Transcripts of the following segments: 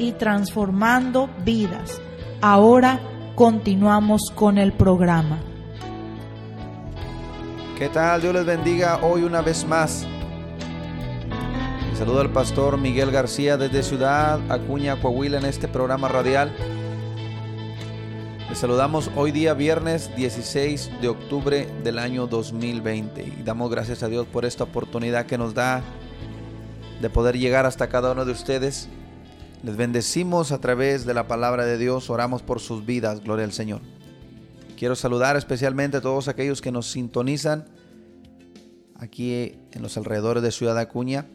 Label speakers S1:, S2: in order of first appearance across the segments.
S1: y transformando vidas. Ahora continuamos con el programa.
S2: ¿Qué tal? Dios les bendiga hoy una vez más. Saludo al pastor Miguel García desde Ciudad Acuña, Coahuila en este programa radial. Les saludamos hoy día viernes 16 de octubre del año 2020 y damos gracias a Dios por esta oportunidad que nos da de poder llegar hasta cada uno de ustedes. Les bendecimos a través de la palabra de Dios, oramos por sus vidas, gloria al Señor. Quiero saludar especialmente a todos aquellos que nos sintonizan aquí en los alrededores de Ciudad Acuña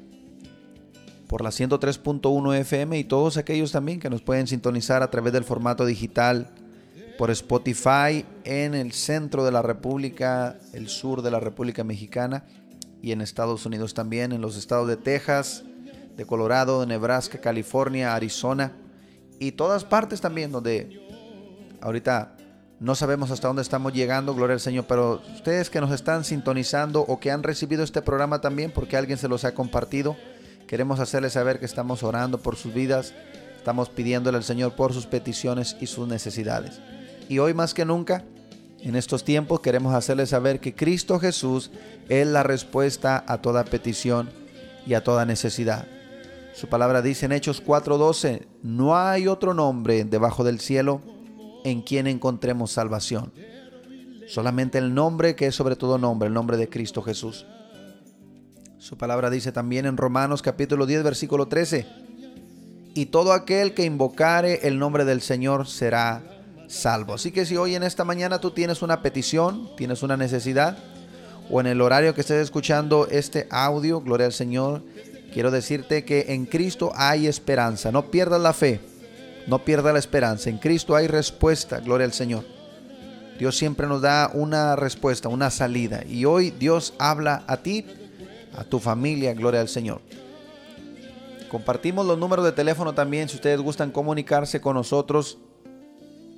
S2: por la 103.1 FM y todos aquellos también que nos pueden sintonizar a través del formato digital por Spotify en el centro de la República, el sur de la República Mexicana y en Estados Unidos también, en los estados de Texas, de Colorado, de Nebraska, California, Arizona y todas partes también donde ahorita no sabemos hasta dónde estamos llegando, gloria al Señor, pero ustedes que nos están sintonizando o que han recibido este programa también porque alguien se los ha compartido, Queremos hacerles saber que estamos orando por sus vidas, estamos pidiéndole al Señor por sus peticiones y sus necesidades. Y hoy más que nunca, en estos tiempos, queremos hacerles saber que Cristo Jesús es la respuesta a toda petición y a toda necesidad. Su palabra dice en Hechos 4:12, no hay otro nombre debajo del cielo en quien encontremos salvación. Solamente el nombre que es sobre todo nombre, el nombre de Cristo Jesús. Su palabra dice también en Romanos capítulo 10 versículo 13, y todo aquel que invocare el nombre del Señor será salvo. Así que si hoy en esta mañana tú tienes una petición, tienes una necesidad, o en el horario que estés escuchando este audio, gloria al Señor, quiero decirte que en Cristo hay esperanza. No pierdas la fe, no pierdas la esperanza. En Cristo hay respuesta, gloria al Señor. Dios siempre nos da una respuesta, una salida. Y hoy Dios habla a ti a tu familia, gloria al Señor. Compartimos los números de teléfono también si ustedes gustan comunicarse con nosotros.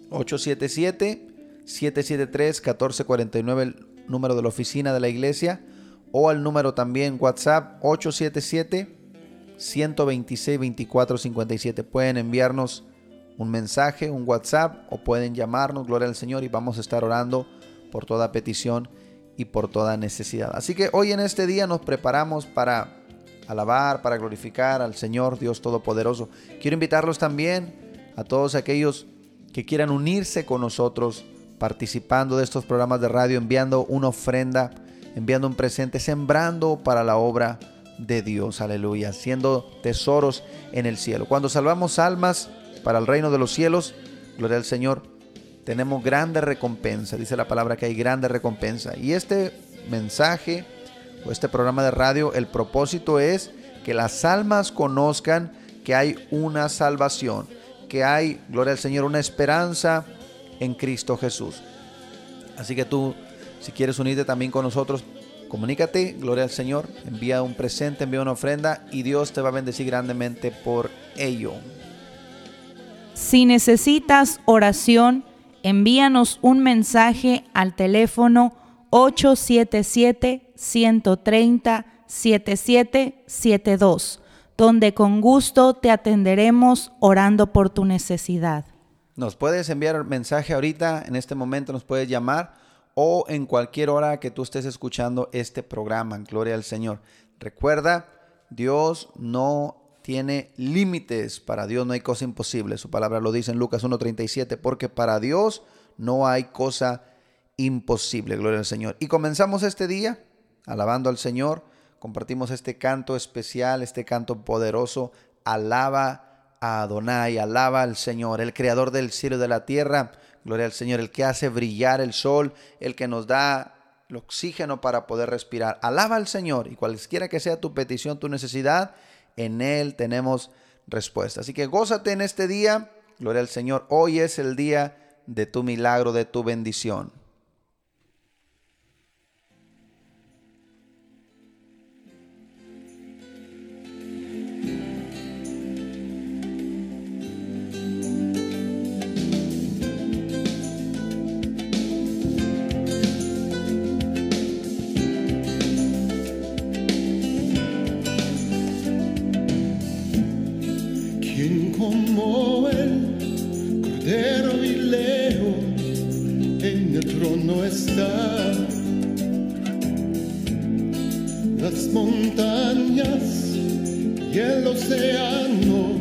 S2: 877-773-1449, el número de la oficina de la iglesia. O al número también WhatsApp 877-126-2457. Pueden enviarnos un mensaje, un WhatsApp o pueden llamarnos, gloria al Señor, y vamos a estar orando por toda petición y por toda necesidad. Así que hoy en este día nos preparamos para alabar, para glorificar al Señor Dios Todopoderoso. Quiero invitarlos también a todos aquellos que quieran unirse con nosotros participando de estos programas de radio, enviando una ofrenda, enviando un presente, sembrando para la obra de Dios, aleluya, siendo tesoros en el cielo. Cuando salvamos almas para el reino de los cielos, gloria al Señor, tenemos grande recompensa. Dice la palabra que hay grande recompensa. Y este mensaje o este programa de radio, el propósito es que las almas conozcan que hay una salvación, que hay, gloria al Señor, una esperanza en Cristo Jesús. Así que tú, si quieres unirte también con nosotros, comunícate, gloria al Señor, envía un presente, envía una ofrenda y Dios te va a bendecir grandemente por ello.
S1: Si necesitas oración, envíanos un mensaje al teléfono 877-130-7772, donde con gusto te atenderemos orando por tu necesidad.
S2: Nos puedes enviar mensaje ahorita, en este momento nos puedes llamar o en cualquier hora que tú estés escuchando este programa. Gloria al Señor. Recuerda, Dios no tiene límites. Para Dios no hay cosa imposible. Su palabra lo dice en Lucas 1.37, porque para Dios no hay cosa imposible, gloria al Señor. Y comenzamos este día alabando al Señor, compartimos este canto especial, este canto poderoso, alaba a Adonai, alaba al Señor, el creador del cielo y de la tierra, gloria al Señor, el que hace brillar el sol, el que nos da el oxígeno para poder respirar. Alaba al Señor y cualquiera que sea tu petición, tu necesidad, en Él tenemos respuesta. Así que gózate en este día, gloria al Señor, hoy es el día de tu milagro, de tu bendición.
S3: Las montañas y el océano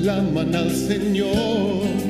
S3: claman al Señor.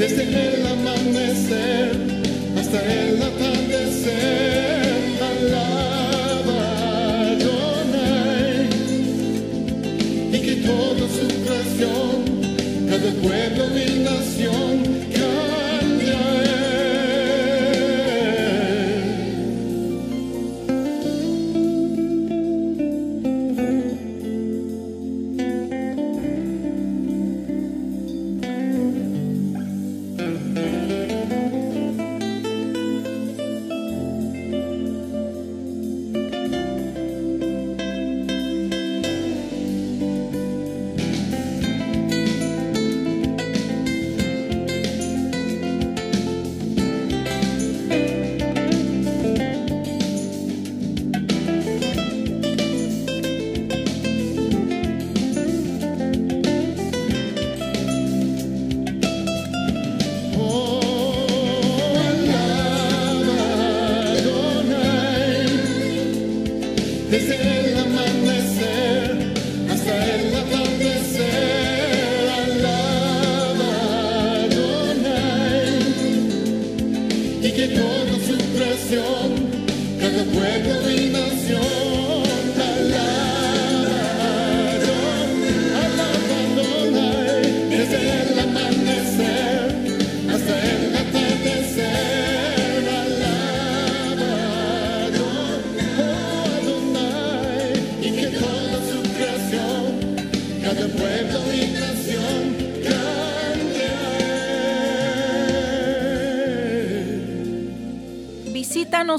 S3: desde el amanecer hasta el atardecer. cada pueblo y nación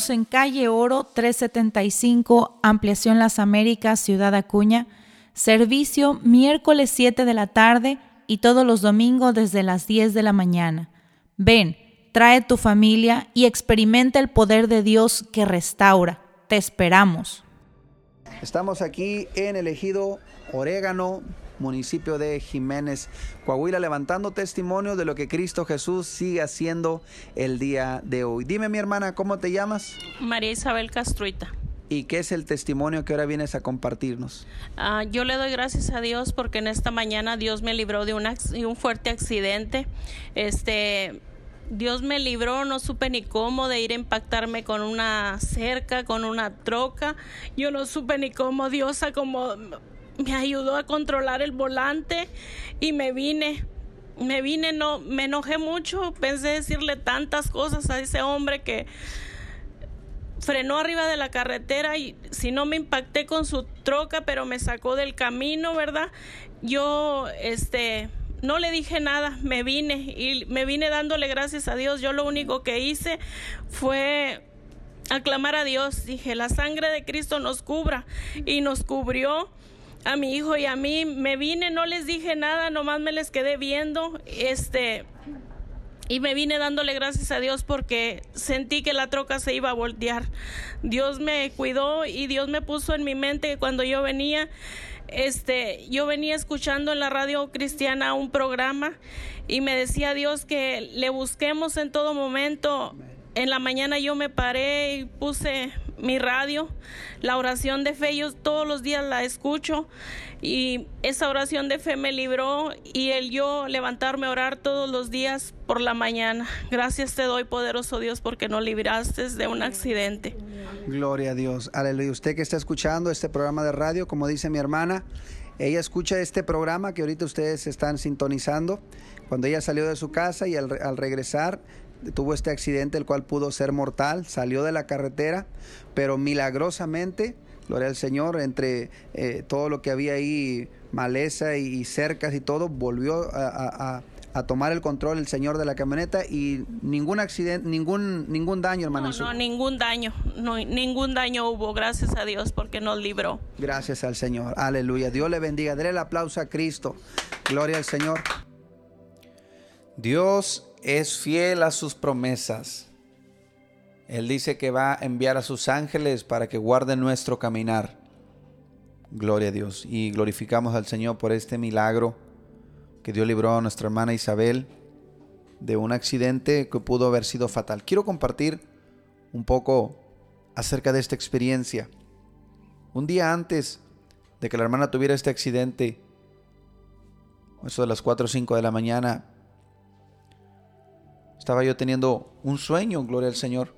S1: en calle Oro 375, Ampliación Las Américas, Ciudad Acuña. Servicio miércoles 7 de la tarde y todos los domingos desde las 10 de la mañana. Ven, trae tu familia y experimenta el poder de Dios que restaura. Te esperamos.
S2: Estamos aquí en el ejido Orégano, municipio de Jiménez, Coahuila, levantando testimonio de lo que Cristo Jesús sigue haciendo el día de hoy. Dime mi hermana, ¿cómo te llamas?
S4: María Isabel Castruita.
S2: ¿Y qué es el testimonio que ahora vienes a compartirnos?
S4: Ah, yo le doy gracias a Dios porque en esta mañana Dios me libró de un fuerte accidente. Este, Dios me libró, no supe ni cómo de ir a impactarme con una cerca, con una troca. Yo no supe ni cómo Dios como me ayudó a controlar el volante y me vine. Me vine, no, me enojé mucho, pensé decirle tantas cosas a ese hombre que frenó arriba de la carretera y si no me impacté con su troca, pero me sacó del camino, ¿verdad? Yo, este, no le dije nada, me vine y me vine dándole gracias a Dios. Yo lo único que hice fue aclamar a Dios. Dije, la sangre de Cristo nos cubra y nos cubrió a mi hijo y a mí. Me vine, no les dije nada, nomás me les quedé viendo. Este, y me vine dándole gracias a Dios porque sentí que la troca se iba a voltear. Dios me cuidó y Dios me puso en mi mente que cuando yo venía este, yo venía escuchando en la radio cristiana un programa y me decía Dios que le busquemos en todo momento. En la mañana yo me paré y puse mi radio, la oración de fe, yo todos los días la escucho y esa oración de fe me libró y el yo levantarme a orar todos los días por la mañana. Gracias te doy, poderoso Dios, porque nos libraste de un accidente.
S5: Gloria a Dios. Aleluya. Usted que está escuchando este programa de radio, como dice mi hermana, ella escucha este programa que ahorita ustedes están sintonizando. Cuando ella salió de su casa y al, regresar tuvo este accidente, el cual pudo ser mortal, salió de la carretera, pero milagrosamente, gloria al Señor, entre eh, todo lo que había ahí, maleza y, cercas y todo, volvió a a tomar el control el señor de la camioneta y ningún accidente, ningún ningún daño, hermano.
S4: No, no, ningún daño, no, ningún daño hubo, gracias a Dios porque nos libró.
S5: Gracias al Señor, aleluya. Dios le bendiga, déle el aplauso a Cristo. Gloria al Señor.
S2: Dios es fiel a sus promesas. Él dice que va a enviar a sus ángeles para que guarden nuestro caminar. Gloria a Dios. Y glorificamos al Señor por este milagro que Dios libró a nuestra hermana Isabel de un accidente que pudo haber sido fatal. Quiero compartir un poco acerca de esta experiencia. Un día antes de que la hermana tuviera este accidente, eso de las 4 o 5 de la mañana, estaba yo teniendo un sueño, gloria al Señor.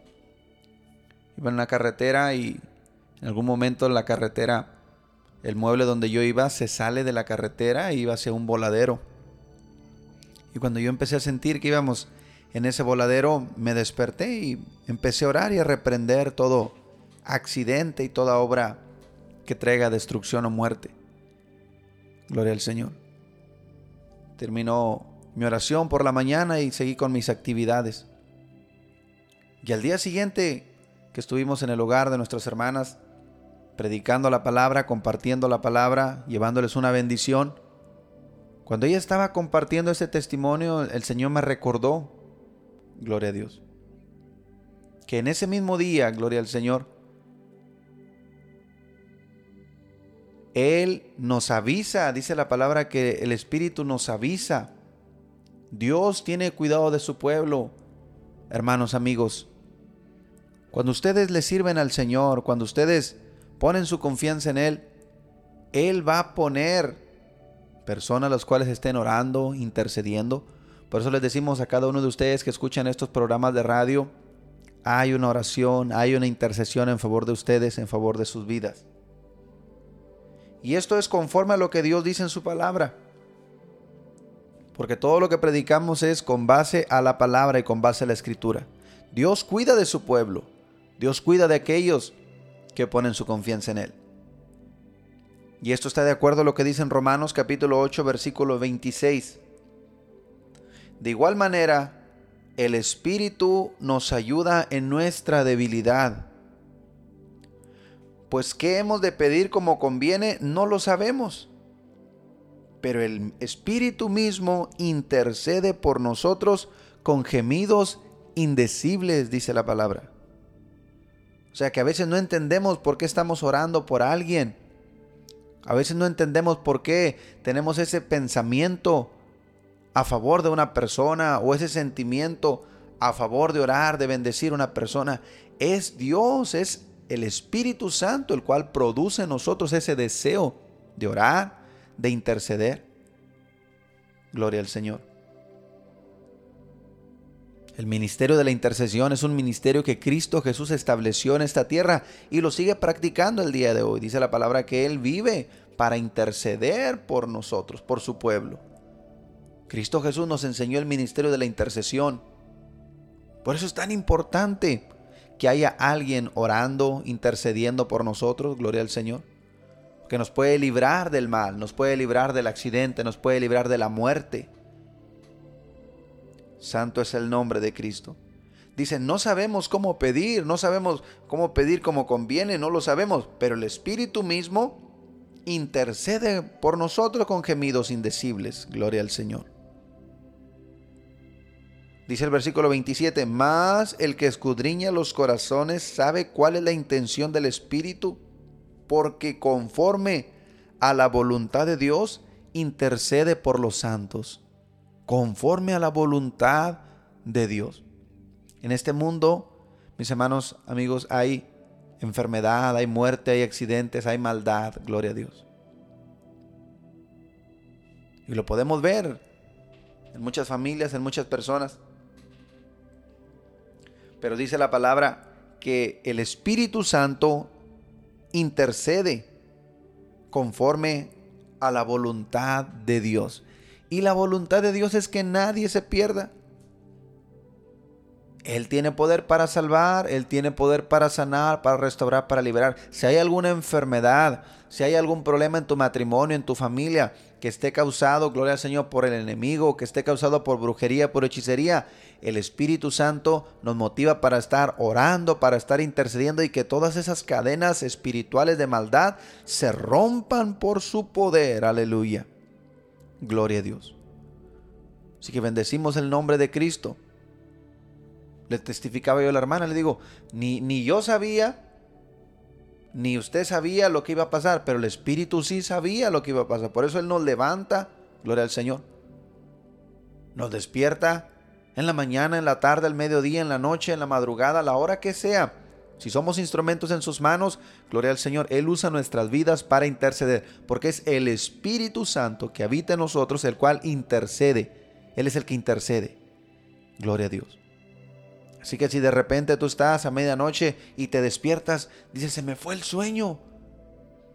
S2: Iba en la carretera y en algún momento en la carretera, el mueble donde yo iba se sale de la carretera e iba hacia un voladero. Y cuando yo empecé a sentir que íbamos en ese voladero, me desperté y empecé a orar y a reprender todo accidente y toda obra que traiga destrucción o muerte. Gloria al Señor. Terminó mi oración por la mañana y seguí con mis actividades. Y al día siguiente que estuvimos en el hogar de nuestras hermanas, predicando la palabra, compartiendo la palabra, llevándoles una bendición, cuando ella estaba compartiendo ese testimonio, el Señor me recordó, gloria a Dios, que en ese mismo día, gloria al Señor, Él nos avisa, dice la palabra que el Espíritu nos avisa. Dios tiene cuidado de su pueblo, hermanos amigos. Cuando ustedes le sirven al Señor, cuando ustedes ponen su confianza en Él, Él va a poner personas las cuales estén orando, intercediendo. Por eso les decimos a cada uno de ustedes que escuchan estos programas de radio, hay una oración, hay una intercesión en favor de ustedes, en favor de sus vidas. Y esto es conforme a lo que Dios dice en su palabra. Porque todo lo que predicamos es con base a la palabra y con base a la escritura. Dios cuida de su pueblo. Dios cuida de aquellos que ponen su confianza en Él. Y esto está de acuerdo a lo que dice en Romanos capítulo 8 versículo 26. De igual manera, el Espíritu nos ayuda en nuestra debilidad. Pues qué hemos de pedir como conviene, no lo sabemos. Pero el Espíritu mismo intercede por nosotros con gemidos indecibles, dice la palabra. O sea que a veces no entendemos por qué estamos orando por alguien a veces no entendemos por qué tenemos ese pensamiento a favor de una persona o ese sentimiento a favor de orar, de bendecir a una persona. Es Dios, es el Espíritu Santo el cual produce en nosotros ese deseo de orar, de interceder. Gloria al Señor. El ministerio de la intercesión es un ministerio que Cristo Jesús estableció en esta tierra y lo sigue practicando el día de hoy. Dice la palabra que Él vive para interceder por nosotros, por su pueblo. Cristo Jesús nos enseñó el ministerio de la intercesión. Por eso es tan importante que haya alguien orando, intercediendo por nosotros, gloria al Señor, que nos puede librar del mal, nos puede librar del accidente, nos puede librar de la muerte. Santo es el nombre de Cristo. Dicen, no sabemos cómo pedir, no sabemos cómo pedir como conviene, no lo sabemos, pero el Espíritu mismo intercede por nosotros con gemidos indecibles. Gloria al Señor. Dice el versículo 27, más el que escudriña los corazones sabe cuál es la intención del Espíritu, porque conforme a la voluntad de Dios intercede por los santos, conforme a la voluntad de Dios. En este mundo, mis hermanos, amigos, hay enfermedad, hay muerte, hay accidentes, hay maldad, gloria a Dios. Y lo podemos ver en muchas familias, en muchas personas. Pero dice la palabra que el Espíritu Santo intercede conforme a la voluntad de Dios. Y la voluntad de Dios es que nadie se pierda. Él tiene poder para salvar, Él tiene poder para sanar, para restaurar, para liberar. Si hay alguna enfermedad, si hay algún problema en tu matrimonio, en tu familia, que esté causado, gloria al Señor, por el enemigo, que esté causado por brujería, por hechicería, el Espíritu Santo nos motiva para estar orando, para estar intercediendo y que todas esas cadenas espirituales de maldad se rompan por su poder. Aleluya. Gloria a Dios. Así que bendecimos el nombre de Cristo. Le testificaba yo a la hermana, le digo, ni, ni yo sabía, ni usted sabía lo que iba a pasar, pero el Espíritu sí sabía lo que iba a pasar. Por eso Él nos levanta, gloria al Señor. Nos despierta en la mañana, en la tarde, al mediodía, en la noche, en la madrugada, a la hora que sea. Si somos instrumentos en sus manos, gloria al Señor, Él usa nuestras vidas para interceder, porque es el Espíritu Santo que habita en nosotros, el cual intercede. Él es el que intercede. Gloria a Dios. Así que si de repente tú estás a medianoche y te despiertas, dices, se me fue el sueño.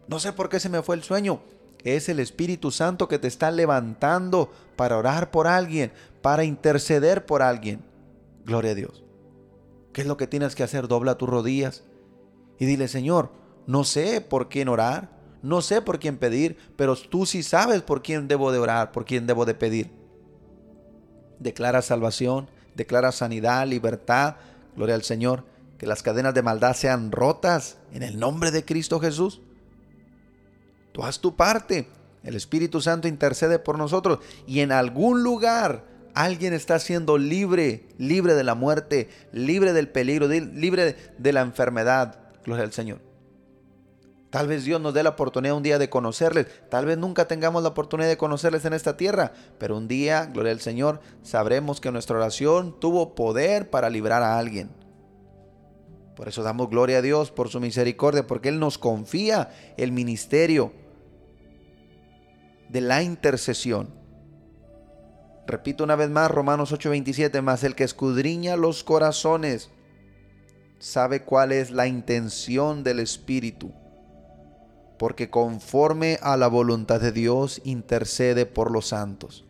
S2: No sé por qué se me fue el sueño. Es el Espíritu Santo que te está levantando para orar por alguien, para interceder por alguien. Gloria a Dios. ¿Qué es lo que tienes que hacer? Dobla tus rodillas y dile, Señor, no sé por quién orar, no sé por quién pedir, pero tú sí sabes por quién debo de orar, por quién debo de pedir. Declara salvación, declara sanidad, libertad. Gloria al Señor. Que las cadenas de maldad sean rotas en el nombre de Cristo Jesús. Tú haz tu parte. El Espíritu Santo intercede por nosotros. Y en algún lugar alguien está siendo libre, libre de la muerte, libre del peligro, libre de la enfermedad. Gloria al Señor. Tal vez Dios nos dé la oportunidad un día de conocerles. Tal vez nunca tengamos la oportunidad de conocerles en esta tierra. Pero un día, gloria al Señor, sabremos que nuestra oración tuvo poder para librar a alguien. Por eso damos gloria a Dios por su misericordia, porque Él nos confía el ministerio de la intercesión. Repito una vez más, Romanos 8:27, más el que escudriña los corazones sabe cuál es la intención del Espíritu porque conforme a la voluntad de Dios intercede por los santos.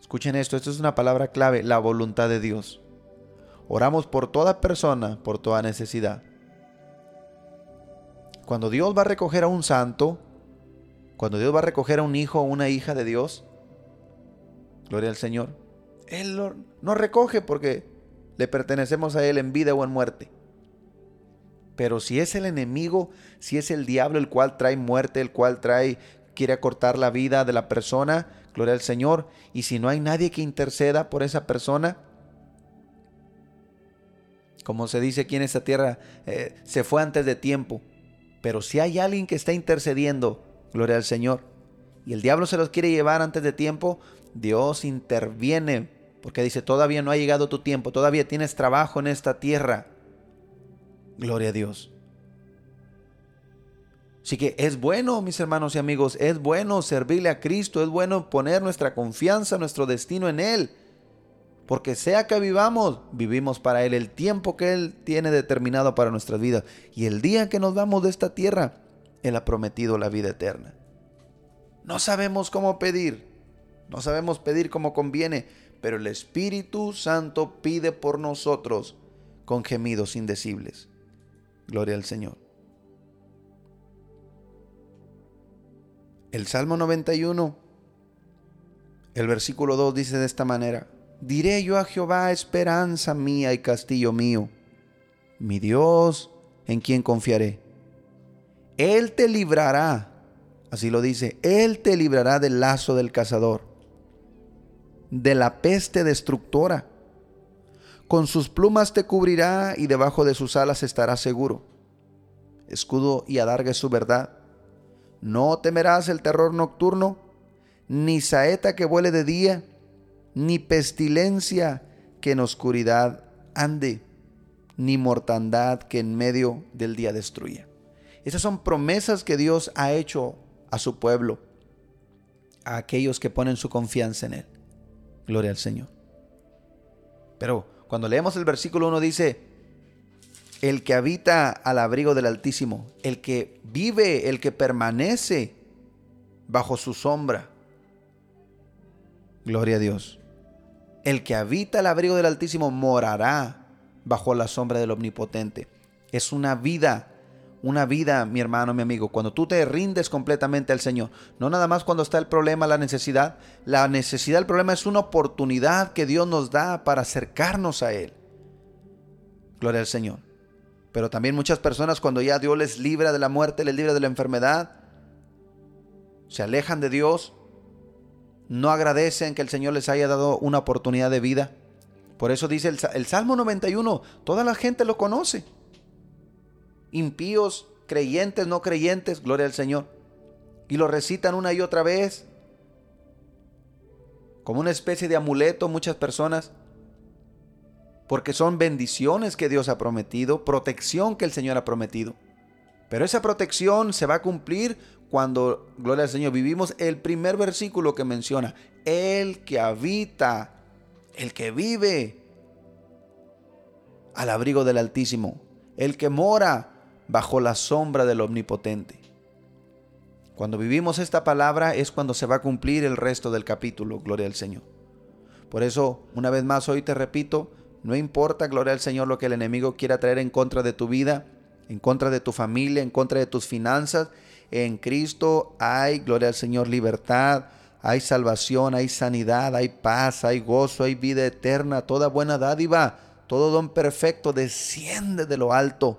S2: Escuchen esto, esto es una palabra clave, la voluntad de Dios. Oramos por toda persona, por toda necesidad. Cuando Dios va a recoger a un santo, cuando Dios va a recoger a un hijo o una hija de Dios, gloria al Señor, Él no recoge porque le pertenecemos a Él en vida o en muerte. Pero si es el enemigo, si es el diablo el cual trae muerte, el cual trae quiere acortar la vida de la persona, gloria al Señor, y si no hay nadie que interceda por esa persona, como se dice aquí en esta tierra, eh, se fue antes de tiempo. Pero si hay alguien que está intercediendo, gloria al Señor, y el diablo se los quiere llevar antes de tiempo, Dios interviene, porque dice, todavía no ha llegado tu tiempo, todavía tienes trabajo en esta tierra. Gloria a Dios. Así que es bueno, mis hermanos y amigos, es bueno servirle a Cristo, es bueno poner nuestra confianza, nuestro destino en Él. Porque sea que vivamos, vivimos para Él el tiempo que Él tiene determinado para nuestras vidas. Y el día que nos vamos de esta tierra, Él ha prometido la vida eterna. No sabemos cómo pedir, no sabemos pedir como conviene, pero el Espíritu Santo pide por nosotros con gemidos indecibles. Gloria al Señor. El Salmo 91, el versículo 2 dice de esta manera, Diré yo a Jehová, esperanza mía y castillo mío, mi Dios, en quien confiaré. Él te librará, así lo dice, Él te librará del lazo del cazador, de la peste destructora. Con sus plumas te cubrirá y debajo de sus alas estarás seguro. Escudo y adarga su verdad. No temerás el terror nocturno, ni saeta que vuele de día, ni pestilencia que en oscuridad ande, ni mortandad que en medio del día destruya. Esas son promesas que Dios ha hecho a su pueblo, a aquellos que ponen su confianza en Él. Gloria al Señor. Pero cuando leemos el versículo 1 dice, el que habita al abrigo del Altísimo, el que vive, el que permanece bajo su sombra. Gloria a Dios. El que habita al abrigo del Altísimo morará bajo la sombra del Omnipotente. Es una vida, una vida, mi hermano, mi amigo, cuando tú te rindes completamente al Señor. No nada más cuando está el problema, la necesidad. La necesidad, el problema es una oportunidad que Dios nos da para acercarnos a Él. Gloria al Señor. Pero también muchas personas cuando ya Dios les libra de la muerte, les libra de la enfermedad, se alejan de Dios, no agradecen que el Señor les haya dado una oportunidad de vida. Por eso dice el, Salmo 91, toda la gente lo conoce. Impíos, creyentes, no creyentes, gloria al Señor. Y lo recitan una y otra vez. Como una especie de amuleto muchas personas porque son bendiciones que Dios ha prometido, protección que el Señor ha prometido. Pero esa protección se va a cumplir cuando, gloria al Señor, vivimos el primer versículo que menciona, el que habita, el que vive al abrigo del Altísimo, el que mora bajo la sombra del Omnipotente. Cuando vivimos esta palabra es cuando se va a cumplir el resto del capítulo, gloria al Señor. Por eso, una vez más, hoy te repito, no importa, gloria al Señor, lo que el enemigo quiera traer en contra de tu vida, en contra de tu familia, en contra de tus finanzas. En Cristo hay, gloria al Señor, libertad, hay salvación, hay sanidad, hay paz, hay gozo, hay vida eterna, toda buena dádiva, todo don perfecto desciende de lo alto,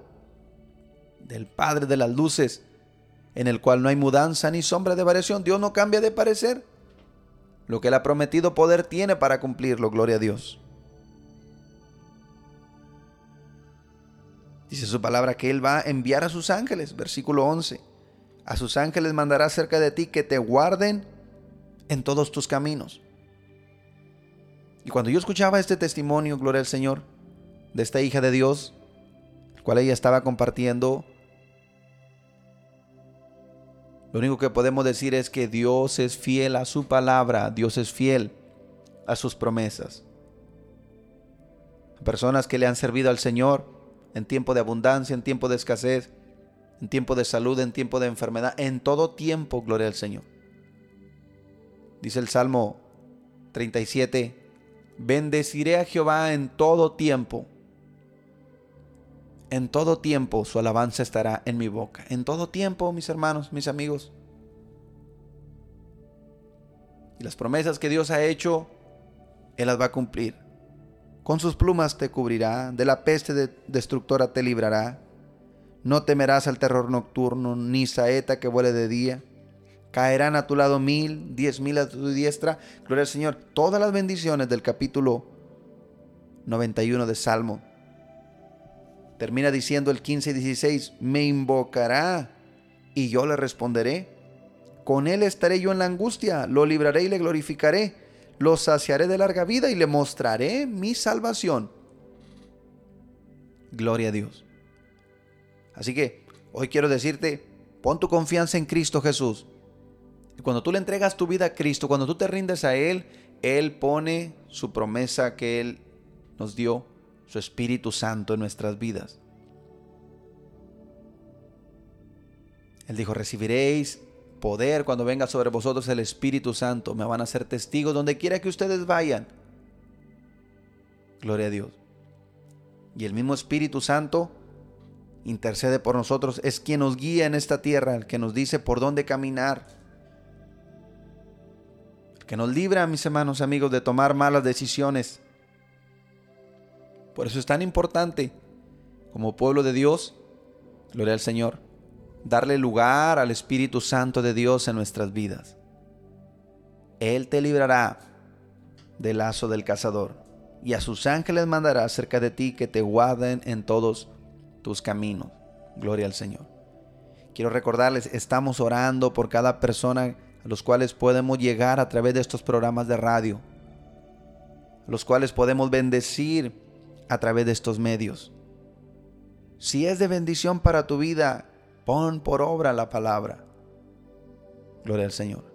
S2: del Padre de las luces, en el cual no hay mudanza ni sombra de variación. Dios no cambia de parecer. Lo que Él ha prometido poder tiene para cumplirlo, gloria a Dios. Dice su palabra que Él va a enviar a sus ángeles, versículo 11. A sus ángeles mandará cerca de ti que te guarden en todos tus caminos. Y cuando yo escuchaba este testimonio, gloria al Señor, de esta hija de Dios, cual ella estaba compartiendo, lo único que podemos decir es que Dios es fiel a su palabra, Dios es fiel a sus promesas. Personas que le han servido al Señor, en tiempo de abundancia, en tiempo de escasez, en tiempo de salud, en tiempo de enfermedad, en todo tiempo, gloria al Señor. Dice el Salmo 37, bendeciré a Jehová en todo tiempo. En todo tiempo su alabanza estará en mi boca. En todo tiempo, mis hermanos, mis amigos. Y las promesas que Dios ha hecho, Él las va a cumplir. Con sus plumas te cubrirá, de la peste destructora te librará. No temerás al terror nocturno, ni saeta que vuele de día. Caerán a tu lado mil, diez mil a tu diestra. Gloria al Señor. Todas las bendiciones del capítulo 91 de Salmo. Termina diciendo el 15 y 16, me invocará y yo le responderé. Con él estaré yo en la angustia, lo libraré y le glorificaré lo saciaré de larga vida y le mostraré mi salvación. Gloria a Dios. Así que hoy quiero decirte, pon tu confianza en Cristo Jesús. Y cuando tú le entregas tu vida a Cristo, cuando tú te rindes a Él, Él pone su promesa que Él nos dio, su Espíritu Santo en nuestras vidas. Él dijo, recibiréis poder cuando venga sobre vosotros el Espíritu Santo. Me van a ser testigos donde quiera que ustedes vayan. Gloria a Dios. Y el mismo Espíritu Santo intercede por nosotros, es quien nos guía en esta tierra, el que nos dice por dónde caminar, el que nos libra, mis hermanos amigos, de tomar malas decisiones. Por eso es tan importante, como pueblo de Dios, gloria al Señor, darle lugar al Espíritu Santo de Dios en nuestras vidas. Él te librará del lazo del cazador, y a sus ángeles mandará cerca de ti que te guarden en todos tus caminos. Gloria al Señor. Quiero recordarles, estamos orando por cada persona a los cuales podemos llegar a través de estos programas de radio, a los cuales podemos bendecir a través de estos medios. Si es de bendición para tu vida, pon por obra la palabra. Gloria al Señor.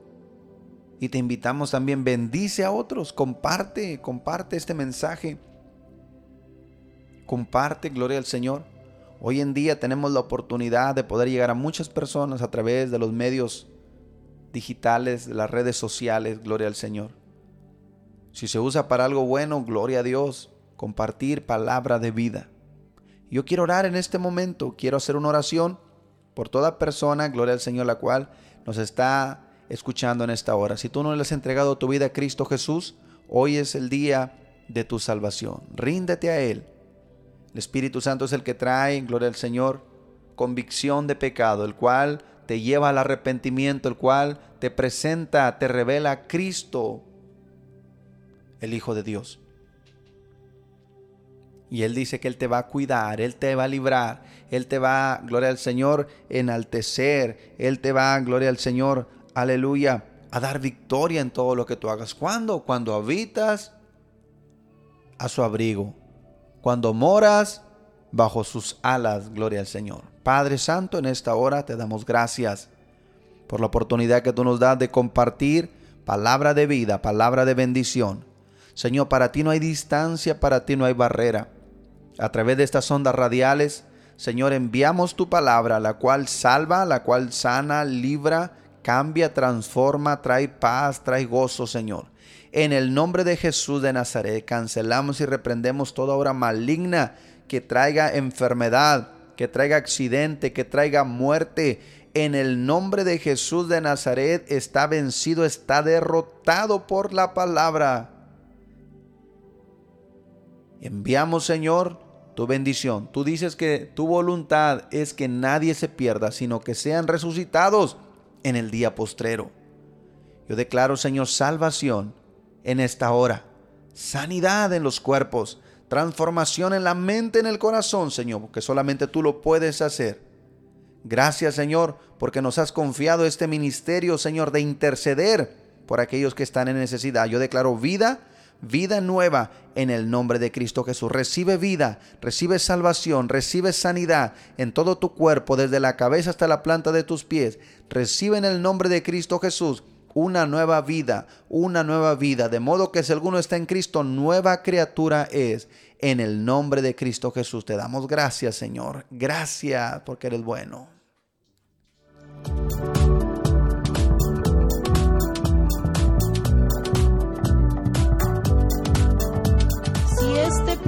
S2: Y te invitamos también, bendice a otros, comparte, comparte este mensaje. Comparte, gloria al Señor. Hoy en día tenemos la oportunidad de poder llegar a muchas personas a través de los medios digitales, de las redes sociales, gloria al Señor. Si se usa para algo bueno, gloria a Dios, compartir palabra de vida. Yo quiero orar en este momento, quiero hacer una oración por toda persona, gloria al Señor, la cual nos está escuchando en esta hora. Si tú no le has entregado tu vida a Cristo Jesús, hoy es el día de tu salvación. Ríndete a Él. El Espíritu Santo es el que trae, gloria al Señor, convicción de pecado, el cual te lleva al arrepentimiento, el cual te presenta, te revela a Cristo, el Hijo de Dios. Y Él dice que Él te va a cuidar, Él te va a librar, Él te va, gloria al Señor, enaltecer, Él te va, gloria al Señor, aleluya, a dar victoria en todo lo que tú hagas. ¿Cuándo? Cuando habitas a su abrigo, cuando moras bajo sus alas, gloria al Señor. Padre Santo, en esta hora te damos gracias por la oportunidad que tú nos das de compartir palabra de vida, palabra de bendición. Señor, para ti no hay distancia, para ti no hay barrera. A través de estas ondas radiales, Señor, enviamos tu palabra, la cual salva, la cual sana, libra, cambia, transforma, trae paz, trae gozo, Señor. En el nombre de Jesús de Nazaret, cancelamos y reprendemos toda obra maligna que traiga enfermedad, que traiga accidente, que traiga muerte. En el nombre de Jesús de Nazaret está vencido, está derrotado por la palabra. Enviamos, Señor, tu bendición. Tú dices que tu voluntad es que nadie se pierda, sino que sean resucitados en el día postrero. Yo declaro, Señor, salvación en esta hora, sanidad en los cuerpos, transformación en la mente, en el corazón, Señor, porque solamente tú lo puedes hacer. Gracias, Señor, porque nos has confiado este ministerio, Señor, de interceder por aquellos que están en necesidad. Yo declaro vida vida nueva en el nombre de Cristo Jesús. Recibe vida, recibe salvación, recibe sanidad en todo tu cuerpo, desde la cabeza hasta la planta de tus pies. Recibe en el nombre de Cristo Jesús una nueva vida, una nueva vida. De modo que si alguno está en Cristo, nueva criatura es. En el nombre de Cristo Jesús te damos gracias, Señor. Gracias porque eres bueno.